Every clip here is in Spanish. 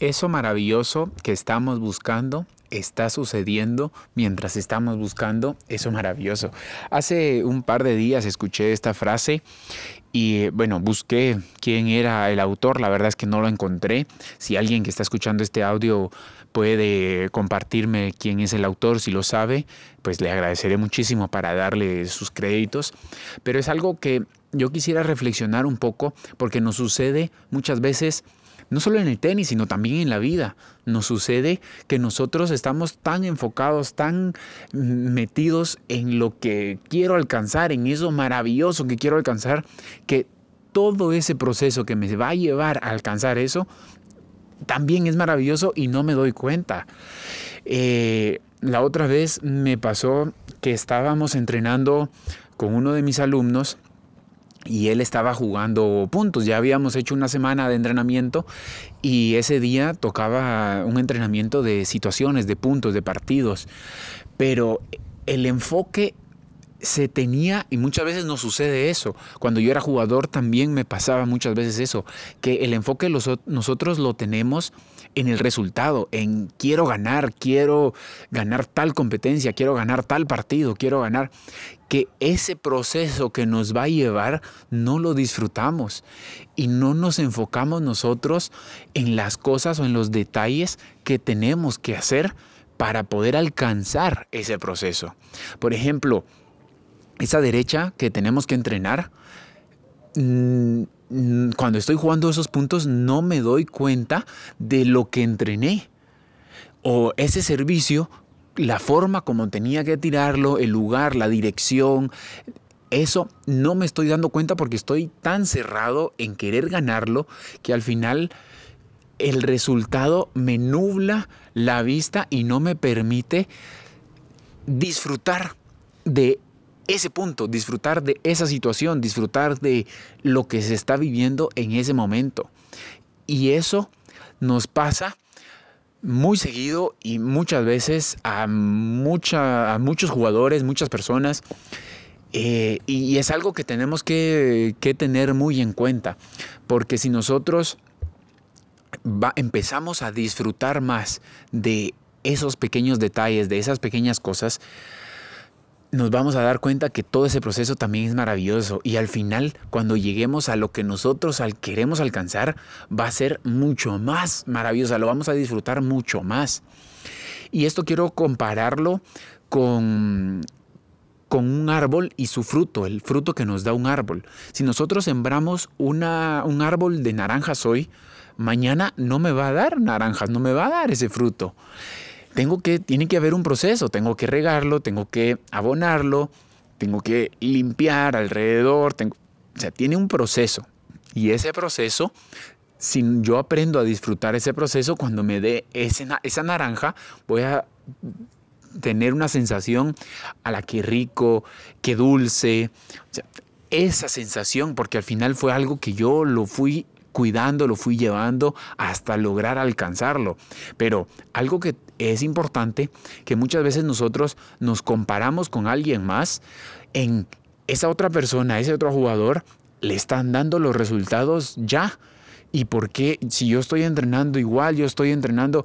Eso maravilloso que estamos buscando está sucediendo mientras estamos buscando eso maravilloso. Hace un par de días escuché esta frase y bueno, busqué quién era el autor, la verdad es que no lo encontré. Si alguien que está escuchando este audio puede compartirme quién es el autor, si lo sabe, pues le agradeceré muchísimo para darle sus créditos. Pero es algo que yo quisiera reflexionar un poco porque nos sucede muchas veces no solo en el tenis, sino también en la vida. Nos sucede que nosotros estamos tan enfocados, tan metidos en lo que quiero alcanzar, en eso maravilloso que quiero alcanzar, que todo ese proceso que me va a llevar a alcanzar eso, también es maravilloso y no me doy cuenta. Eh, la otra vez me pasó que estábamos entrenando con uno de mis alumnos y él estaba jugando puntos. Ya habíamos hecho una semana de entrenamiento y ese día tocaba un entrenamiento de situaciones, de puntos, de partidos. Pero el enfoque se tenía, y muchas veces nos sucede eso, cuando yo era jugador también me pasaba muchas veces eso, que el enfoque nosotros lo tenemos en el resultado, en quiero ganar, quiero ganar tal competencia, quiero ganar tal partido, quiero ganar, que ese proceso que nos va a llevar no lo disfrutamos y no nos enfocamos nosotros en las cosas o en los detalles que tenemos que hacer para poder alcanzar ese proceso. Por ejemplo, esa derecha que tenemos que entrenar, mm, cuando estoy jugando esos puntos no me doy cuenta de lo que entrené. O ese servicio, la forma como tenía que tirarlo, el lugar, la dirección, eso no me estoy dando cuenta porque estoy tan cerrado en querer ganarlo que al final el resultado me nubla la vista y no me permite disfrutar de ese punto, disfrutar de esa situación, disfrutar de lo que se está viviendo en ese momento. Y eso nos pasa muy seguido y muchas veces a, a muchos jugadores, muchas personas. Eh, y es algo que tenemos que, tener muy en cuenta, porque si nosotros empezamos a disfrutar más de esos pequeños detalles, de esas pequeñas cosas, nos vamos a dar cuenta que todo ese proceso también es maravilloso y al final cuando lleguemos a lo que nosotros queremos alcanzar va a ser mucho más maravilloso, lo vamos a disfrutar mucho más. Y esto quiero compararlo con con un árbol y su fruto, el fruto que nos da un árbol. Si nosotros sembramos una, un árbol de naranjas hoy, mañana no me va a dar naranjas, no me va a dar ese fruto tengo que, tiene que haber un proceso, tengo que regarlo, tengo que abonarlo, tengo que limpiar alrededor, tengo, o sea, tiene un proceso. Y ese proceso, si yo aprendo a disfrutar ese proceso, cuando me dé esa naranja, voy a tener una sensación a la que rico, que dulce, esa sensación, porque al final fue algo que yo lo fui cuidando, lo fui llevando hasta lograr alcanzarlo. Pero algo que es importante, que muchas veces nosotros nos comparamos con alguien más en esa otra persona, ese otro jugador, le están dando los resultados ya. ¿Y por qué si yo estoy entrenando igual, yo estoy entrenando,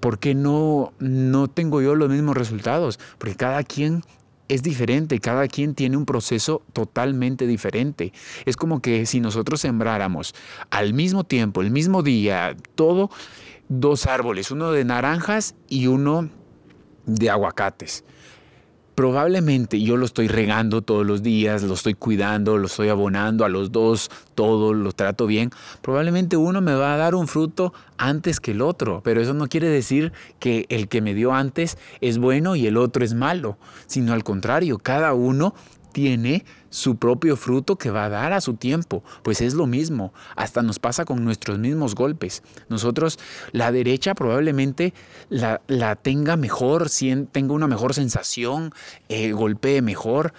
¿por qué no, no tengo yo los mismos resultados? Porque cada quien es diferente, cada quien tiene un proceso totalmente diferente. Es como que si nosotros sembráramos al mismo tiempo, el mismo día, todo, dos árboles, uno de naranjas y uno de aguacates probablemente yo lo estoy regando todos los días, lo estoy cuidando, lo estoy abonando a los dos, todo lo trato bien, probablemente uno me va a dar un fruto antes que el otro, pero eso no quiere decir que el que me dio antes es bueno y el otro es malo, sino al contrario, cada uno tiene su propio fruto que va a dar a su tiempo. Pues es lo mismo, hasta nos pasa con nuestros mismos golpes. Nosotros, la derecha probablemente la, tenga mejor, tenga una mejor sensación, eh, golpee mejor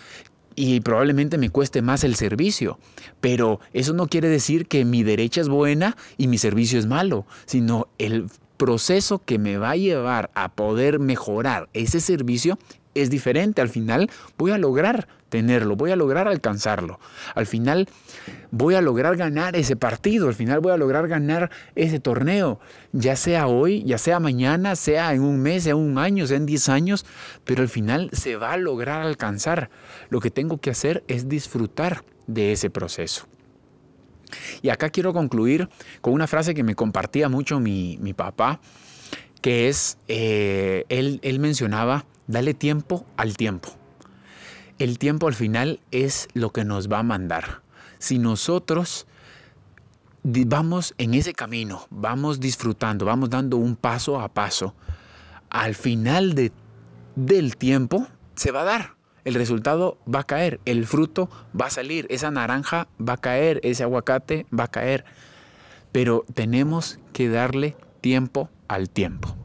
y probablemente me cueste más el servicio. Pero eso no quiere decir que mi derecha es buena y mi servicio es malo, sino el proceso que me va a llevar a poder mejorar ese servicio es diferente. Al final voy a lograr tenerlo, voy a lograr alcanzarlo. Al final voy a lograr ganar ese partido, al final voy a lograr ganar ese torneo, ya sea hoy, ya sea mañana, sea en un mes, sea en un año, sea en 10 años, pero al final se va a lograr alcanzar. Lo que tengo que hacer es disfrutar de ese proceso. Y acá quiero concluir con una frase que me compartía mucho mi, papá, que es, eh, él, él mencionaba, dale tiempo al tiempo. El tiempo al final es lo que nos va a mandar. Si nosotros vamos en ese camino, vamos disfrutando, vamos dando un paso a paso, al final de, del tiempo se va a dar el resultado va a caer, el fruto va a salir, esa naranja va a caer, ese aguacate va a caer. Pero tenemos que darle tiempo al tiempo.